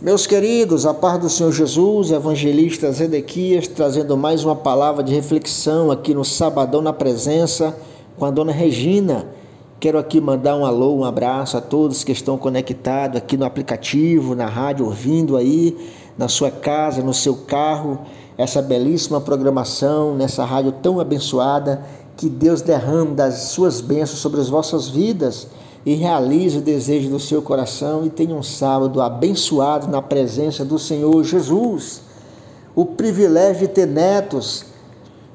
Meus queridos, a paz do Senhor Jesus, evangelista Zedequias, trazendo mais uma palavra de reflexão aqui no Sabadão na Presença com a dona Regina. Quero aqui mandar um alô, um abraço a todos que estão conectados aqui no aplicativo, na rádio, ouvindo aí, na sua casa, no seu carro, essa belíssima programação, nessa rádio tão abençoada. Que Deus derrame das suas bênçãos sobre as vossas vidas e realize o desejo do seu coração e tenha um sábado abençoado na presença do Senhor Jesus. O privilégio de ter netos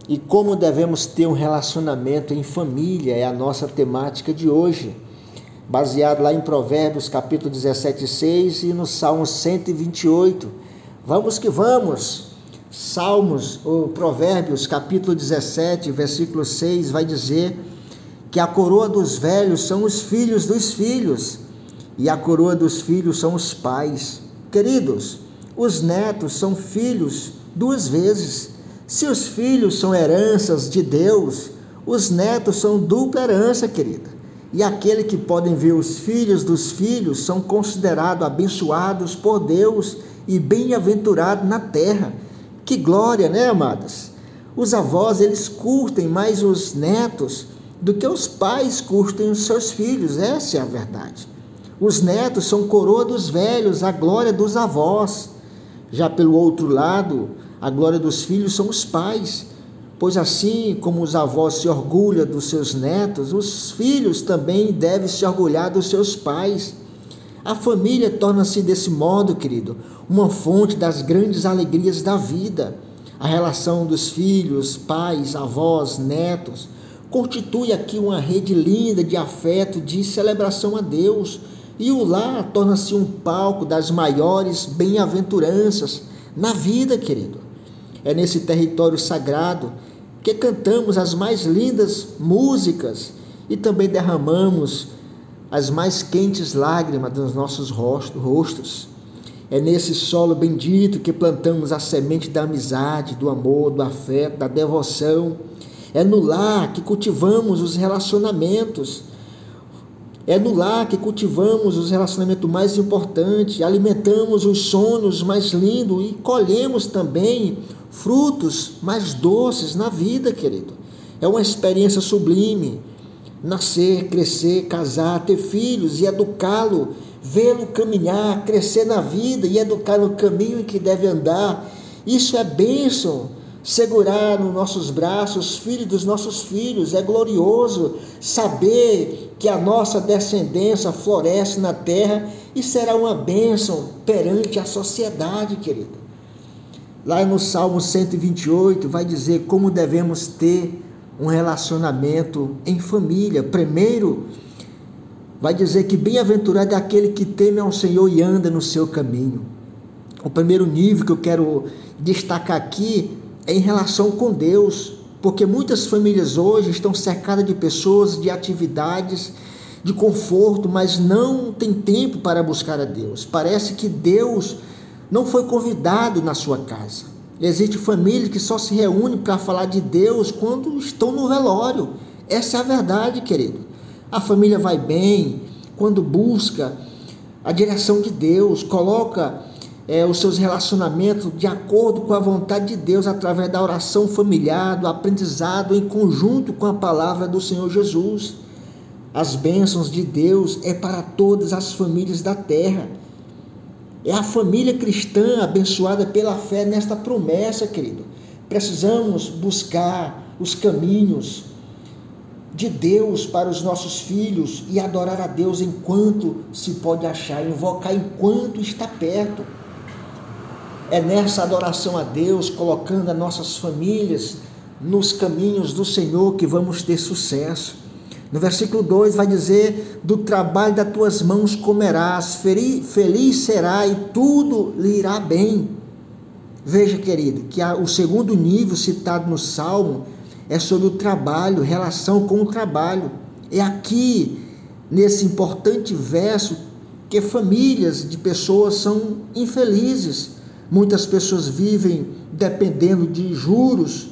e como devemos ter um relacionamento em família é a nossa temática de hoje, baseado lá em Provérbios capítulo 17, 6 e no Salmo 128. Vamos que vamos! Salmos, ou Provérbios capítulo 17, versículo 6 vai dizer que a coroa dos velhos são os filhos dos filhos e a coroa dos filhos são os pais. Queridos, os netos são filhos duas vezes. Se os filhos são heranças de Deus, os netos são dupla herança, querida. E aquele que podem ver os filhos dos filhos são considerados abençoados por Deus e bem-aventurados na terra. Que glória, né, amadas? Os avós, eles curtem mais os netos do que os pais curtem os seus filhos, essa é a verdade. Os netos são coroa dos velhos, a glória dos avós. Já pelo outro lado, a glória dos filhos são os pais, pois assim como os avós se orgulham dos seus netos, os filhos também devem se orgulhar dos seus pais. A família torna-se desse modo, querido, uma fonte das grandes alegrias da vida. A relação dos filhos, pais, avós, netos constitui aqui uma rede linda de afeto, de celebração a Deus. E o lar torna-se um palco das maiores bem-aventuranças na vida, querido. É nesse território sagrado que cantamos as mais lindas músicas e também derramamos as mais quentes lágrimas dos nossos rostos. É nesse solo bendito que plantamos a semente da amizade, do amor, do afeto, da devoção é no lar que cultivamos os relacionamentos. É no lar que cultivamos os relacionamentos mais importantes, alimentamos os sonhos mais lindos e colhemos também frutos mais doces na vida, querido. É uma experiência sublime. Nascer, crescer, casar, ter filhos e educá-lo, vê-lo caminhar, crescer na vida e educar no caminho em que deve andar. Isso é bênção segurar nos nossos braços filhos dos nossos filhos. É glorioso saber que a nossa descendência floresce na terra e será uma bênção perante a sociedade, querido. Lá no Salmo 128 vai dizer como devemos ter um relacionamento em família. Primeiro, vai dizer que bem-aventurado é aquele que teme ao Senhor e anda no seu caminho. O primeiro nível que eu quero destacar aqui em relação com Deus, porque muitas famílias hoje estão cercadas de pessoas, de atividades, de conforto, mas não tem tempo para buscar a Deus. Parece que Deus não foi convidado na sua casa. Existem famílias que só se reúnem para falar de Deus quando estão no velório. Essa é a verdade, querido. A família vai bem quando busca a direção de Deus, coloca é, os seus relacionamentos de acordo com a vontade de Deus através da oração familiar, do aprendizado em conjunto com a palavra do Senhor Jesus. As bênçãos de Deus é para todas as famílias da terra. É a família cristã abençoada pela fé nesta promessa, querido. Precisamos buscar os caminhos de Deus para os nossos filhos e adorar a Deus enquanto se pode achar, invocar enquanto está perto. É nessa adoração a Deus, colocando as nossas famílias nos caminhos do Senhor que vamos ter sucesso. No versículo 2 vai dizer: Do trabalho das tuas mãos comerás, feliz será e tudo lhe irá bem. Veja, querido, que o segundo nível citado no Salmo é sobre o trabalho, relação com o trabalho. É aqui, nesse importante verso, que famílias de pessoas são infelizes Muitas pessoas vivem dependendo de juros,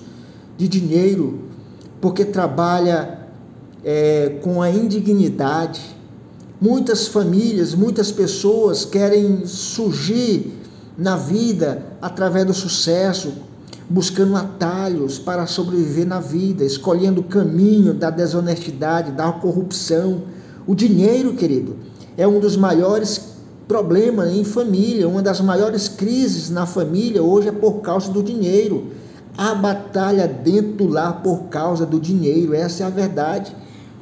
de dinheiro, porque trabalha é, com a indignidade, Muitas famílias, muitas pessoas querem surgir na vida através do sucesso, buscando atalhos para sobreviver na vida, escolhendo o caminho da desonestidade, da corrupção. O dinheiro, querido, é um dos maiores problemas em família, uma das maiores crises na família hoje é por causa do dinheiro. A batalha dentro do lar por causa do dinheiro, essa é a verdade,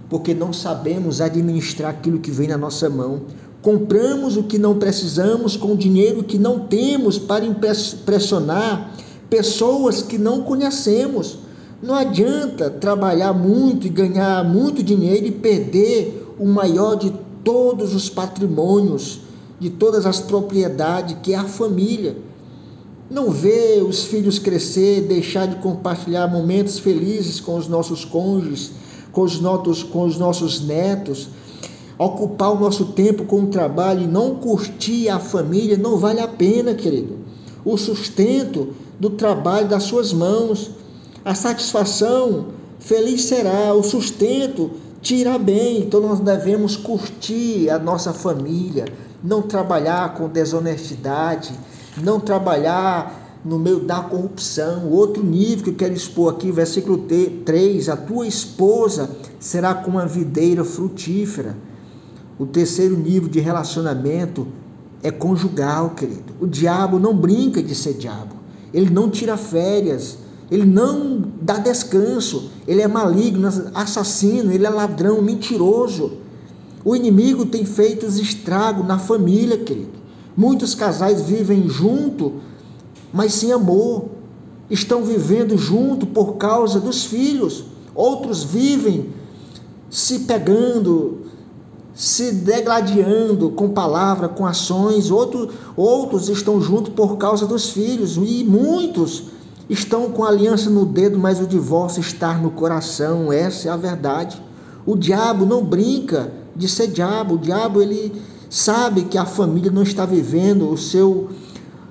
porque não sabemos administrar aquilo que vem na nossa mão. Compramos o que não precisamos com o dinheiro que não temos para impressionar pessoas que não conhecemos. Não adianta trabalhar muito e ganhar muito dinheiro e perder o maior de todos os patrimônios, de todas as propriedades, que é a família. Não vê os filhos crescer, deixar de compartilhar momentos felizes com os nossos cônjuges, com os nossos, com os nossos netos, ocupar o nosso tempo com o trabalho e não curtir a família, não vale a pena, querido. O sustento do trabalho das suas mãos, a satisfação, feliz será, o sustento tira bem. Então nós devemos curtir a nossa família, não trabalhar com desonestidade, não trabalhar no meio da corrupção. Outro nível que eu quero expor aqui, versículo 3: A tua esposa será como uma videira frutífera o terceiro nível de relacionamento é conjugal, querido. O diabo não brinca de ser diabo. Ele não tira férias. Ele não dá descanso. Ele é maligno, assassino, ele é ladrão, mentiroso. O inimigo tem feito estragos na família, querido. Muitos casais vivem junto, mas sem amor. Estão vivendo junto por causa dos filhos. Outros vivem se pegando, se degladiando com palavra, com ações, outro, outros estão juntos por causa dos filhos, e muitos estão com aliança no dedo, mas o divórcio está no coração, essa é a verdade. O diabo não brinca de ser diabo, o diabo ele sabe que a família não está vivendo o seu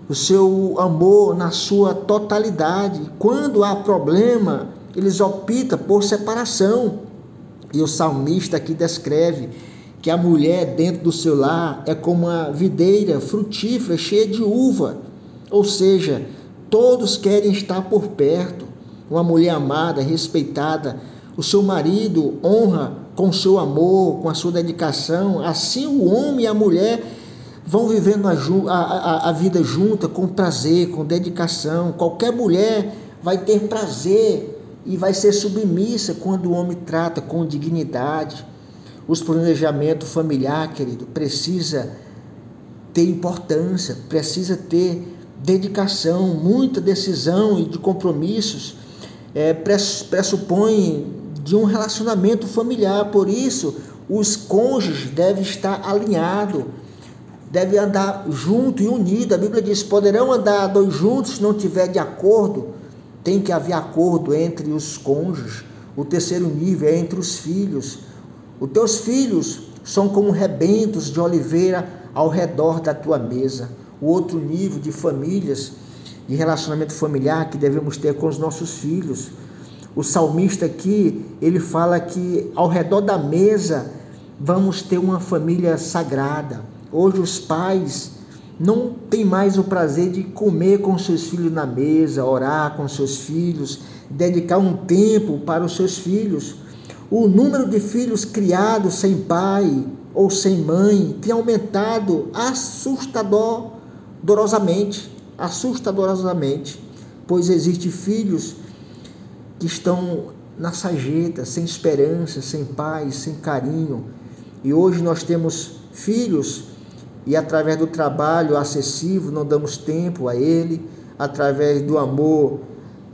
o seu amor na sua totalidade. Quando há problema, eles optam por separação. E o salmista aqui descreve que a mulher dentro do seu lar é como uma videira frutífera cheia de uva, ou seja, todos querem estar por perto. Uma mulher amada, respeitada, o seu marido honra com seu amor, com a sua dedicação. Assim, o homem e a mulher vão vivendo a, a, a vida junta com prazer, com dedicação. Qualquer mulher vai ter prazer e vai ser submissa quando o homem trata com dignidade. Os planejamento familiar, querido, precisa ter importância, precisa ter dedicação, muita decisão e de compromissos é, pressupõe de um relacionamento familiar. Por isso, os cônjuges devem estar alinhados, devem andar junto e unido. A Bíblia diz: poderão andar dois juntos se não tiver de acordo. Tem que haver acordo entre os cônjuges. O terceiro nível é entre os filhos. Os teus filhos são como rebentos de oliveira ao redor da tua mesa. O outro nível de famílias, de relacionamento familiar que devemos ter com os nossos filhos. O salmista aqui, ele fala que ao redor da mesa vamos ter uma família sagrada. Hoje os pais não têm mais o prazer de comer com seus filhos na mesa, orar com seus filhos, dedicar um tempo para os seus filhos. O número de filhos criados sem pai ou sem mãe tem aumentado assustadorosamente, assustadorosamente, pois existem filhos que estão na sageta, sem esperança, sem paz, sem carinho. E hoje nós temos filhos e através do trabalho acessível não damos tempo a ele, através do amor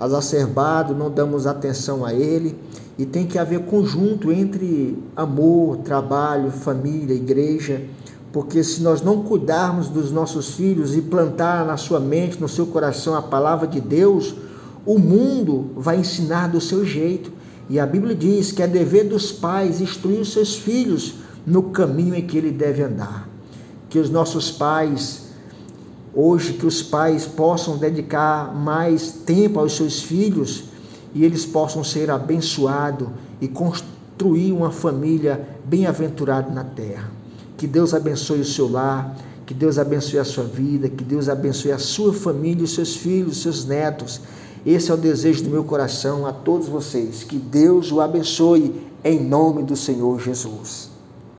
exacerbado não damos atenção a ele e tem que haver conjunto entre amor, trabalho, família, igreja, porque se nós não cuidarmos dos nossos filhos e plantar na sua mente, no seu coração a palavra de Deus, o mundo vai ensinar do seu jeito. E a Bíblia diz que é dever dos pais instruir os seus filhos no caminho em que ele deve andar. Que os nossos pais, hoje, que os pais possam dedicar mais tempo aos seus filhos e eles possam ser abençoados e construir uma família bem-aventurada na terra. Que Deus abençoe o seu lar, que Deus abençoe a sua vida, que Deus abençoe a sua família, os seus filhos, os seus netos. Esse é o desejo do meu coração a todos vocês. Que Deus o abençoe em nome do Senhor Jesus.